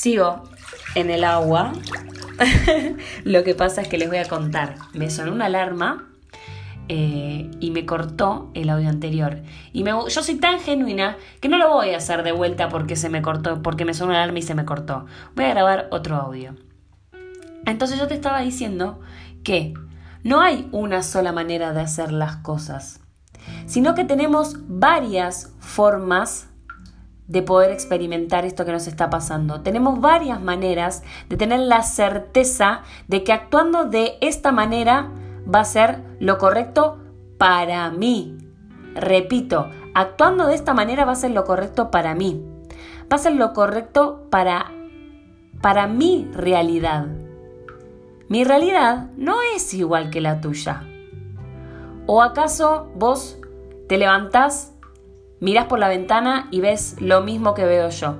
Sigo en el agua. Lo que pasa es que les voy a contar. Me sonó una alarma eh, y me cortó el audio anterior. Y me, yo soy tan genuina que no lo voy a hacer de vuelta porque se me cortó, porque me sonó una alarma y se me cortó. Voy a grabar otro audio. Entonces yo te estaba diciendo que no hay una sola manera de hacer las cosas, sino que tenemos varias formas de poder experimentar esto que nos está pasando. Tenemos varias maneras de tener la certeza de que actuando de esta manera va a ser lo correcto para mí. Repito, actuando de esta manera va a ser lo correcto para mí. Va a ser lo correcto para para mi realidad. Mi realidad no es igual que la tuya. ¿O acaso vos te levantás Miras por la ventana y ves lo mismo que veo yo.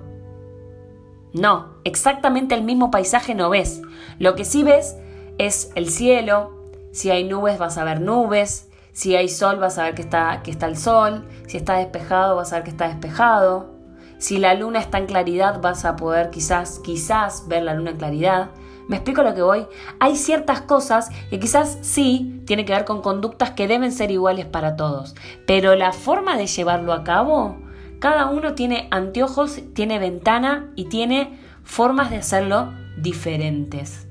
No, exactamente el mismo paisaje no ves. Lo que sí ves es el cielo. Si hay nubes vas a ver nubes. Si hay sol vas a ver que está, que está el sol. Si está despejado vas a ver que está despejado. Si la luna está en claridad vas a poder quizás, quizás ver la luna en claridad. ¿Me explico lo que voy? Hay ciertas cosas que quizás sí tienen que ver con conductas que deben ser iguales para todos, pero la forma de llevarlo a cabo, cada uno tiene anteojos, tiene ventana y tiene formas de hacerlo diferentes.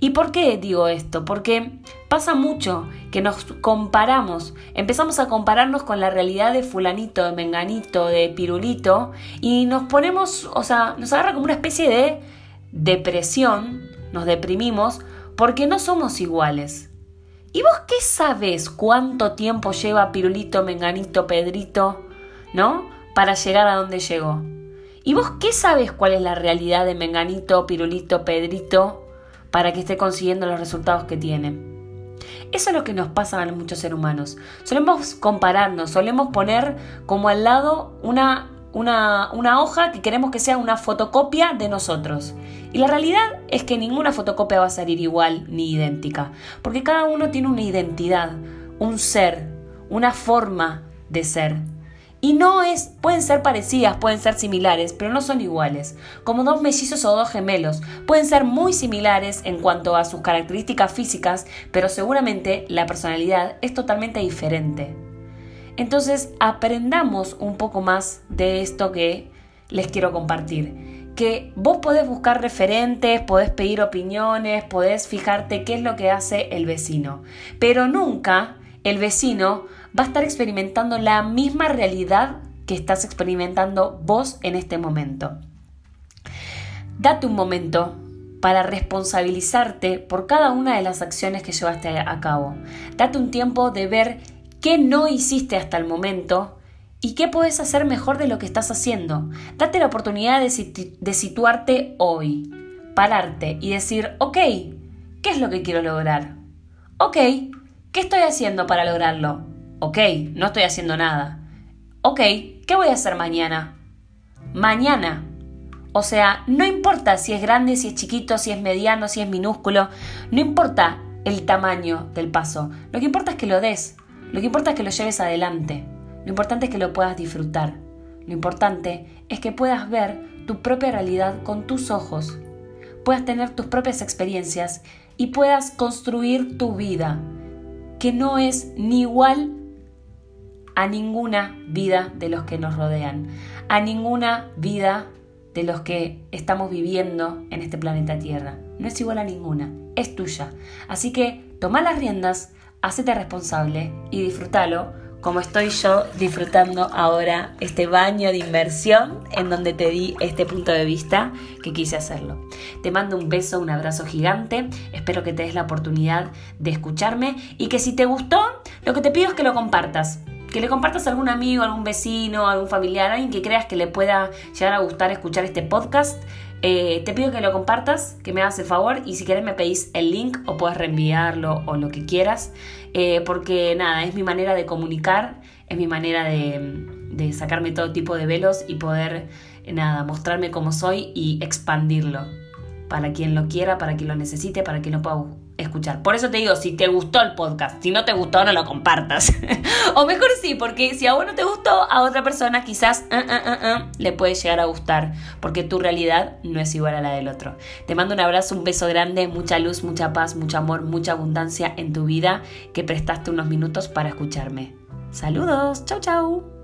¿Y por qué digo esto? Porque pasa mucho que nos comparamos, empezamos a compararnos con la realidad de fulanito, de menganito, de pirulito, y nos ponemos, o sea, nos agarra como una especie de depresión, nos deprimimos porque no somos iguales. ¿Y vos qué sabes cuánto tiempo lleva Pirulito, Menganito, Pedrito, ¿no? Para llegar a donde llegó. ¿Y vos qué sabes cuál es la realidad de Menganito, Pirulito, Pedrito para que esté consiguiendo los resultados que tiene? Eso es lo que nos pasa a muchos seres humanos. Solemos compararnos, solemos poner como al lado una una, hoja que queremos que sea una fotocopia de nosotros. Y la realidad es que ninguna fotocopia va a salir igual ni idéntica, porque cada uno tiene una identidad, un ser, una forma de ser. Y no es, pueden ser parecidas, pueden ser similares, pero no son iguales. Como dos mellizos o dos gemelos, pueden ser muy similares en cuanto a sus características físicas, pero seguramente la personalidad es totalmente diferente. Entonces aprendamos un poco más de esto que les quiero compartir. Que vos podés buscar referentes, podés pedir opiniones, podés fijarte qué es lo que hace el vecino. Pero nunca el vecino va a estar experimentando la misma realidad que estás experimentando vos en este momento. Date un momento para responsabilizarte por cada una de las acciones que llevaste a cabo. Date un tiempo de ver qué no hiciste hasta el momento y qué puedes hacer mejor de lo que estás haciendo. Date la oportunidad de, de situarte hoy, pararte y decir, ok, ¿qué es lo que quiero lograr? Ok, ¿qué estoy haciendo para lograrlo? Ok, no estoy haciendo nada. Ok, ¿qué voy a hacer mañana? Mañana. O sea, no importa si es grande, si es chiquito, si es mediano, si es minúsculo, no importa el tamaño del paso. Lo que importa es que lo des. Lo que importa es que lo lleves adelante. Lo importante es que lo puedas disfrutar. Lo importante es que puedas ver tu propia realidad con tus ojos, puedas tener tus propias experiencias y puedas construir tu vida, que no es ni igual a ninguna vida de los que nos rodean, a ninguna vida de los que estamos viviendo en este planeta Tierra. No es igual a ninguna, es tuya. Así que toma las riendas, hacete responsable y disfrútalo como estoy yo disfrutando ahora este baño de inversión en donde te di este punto de vista que quise hacerlo. Te mando un beso, un abrazo gigante, espero que te des la oportunidad de escucharme y que si te gustó, lo que te pido es que lo compartas. Que le compartas a algún amigo, algún vecino, algún familiar, alguien que creas que le pueda llegar a gustar escuchar este podcast. Eh, te pido que lo compartas, que me hagas el favor y si quieres me pedís el link o puedes reenviarlo o lo que quieras, eh, porque nada, es mi manera de comunicar, es mi manera de, sacarme todo tipo de velos y poder, nada, mostrarme como soy y expandirlo para quien lo quiera, para quien lo necesite, para quien lo pueda escuchar. Por eso te digo, si te gustó el podcast, si no te gustó, no lo compartas. o mejor sí, porque si a vos no te gustó, a otra persona quizás uh, uh, uh, le puede llegar a gustar, porque tu realidad no es igual a la del otro. Te mando un abrazo, un beso grande, mucha luz, mucha paz, mucho amor, mucha abundancia en tu vida que prestaste unos minutos para escucharme. Saludos, chau chau.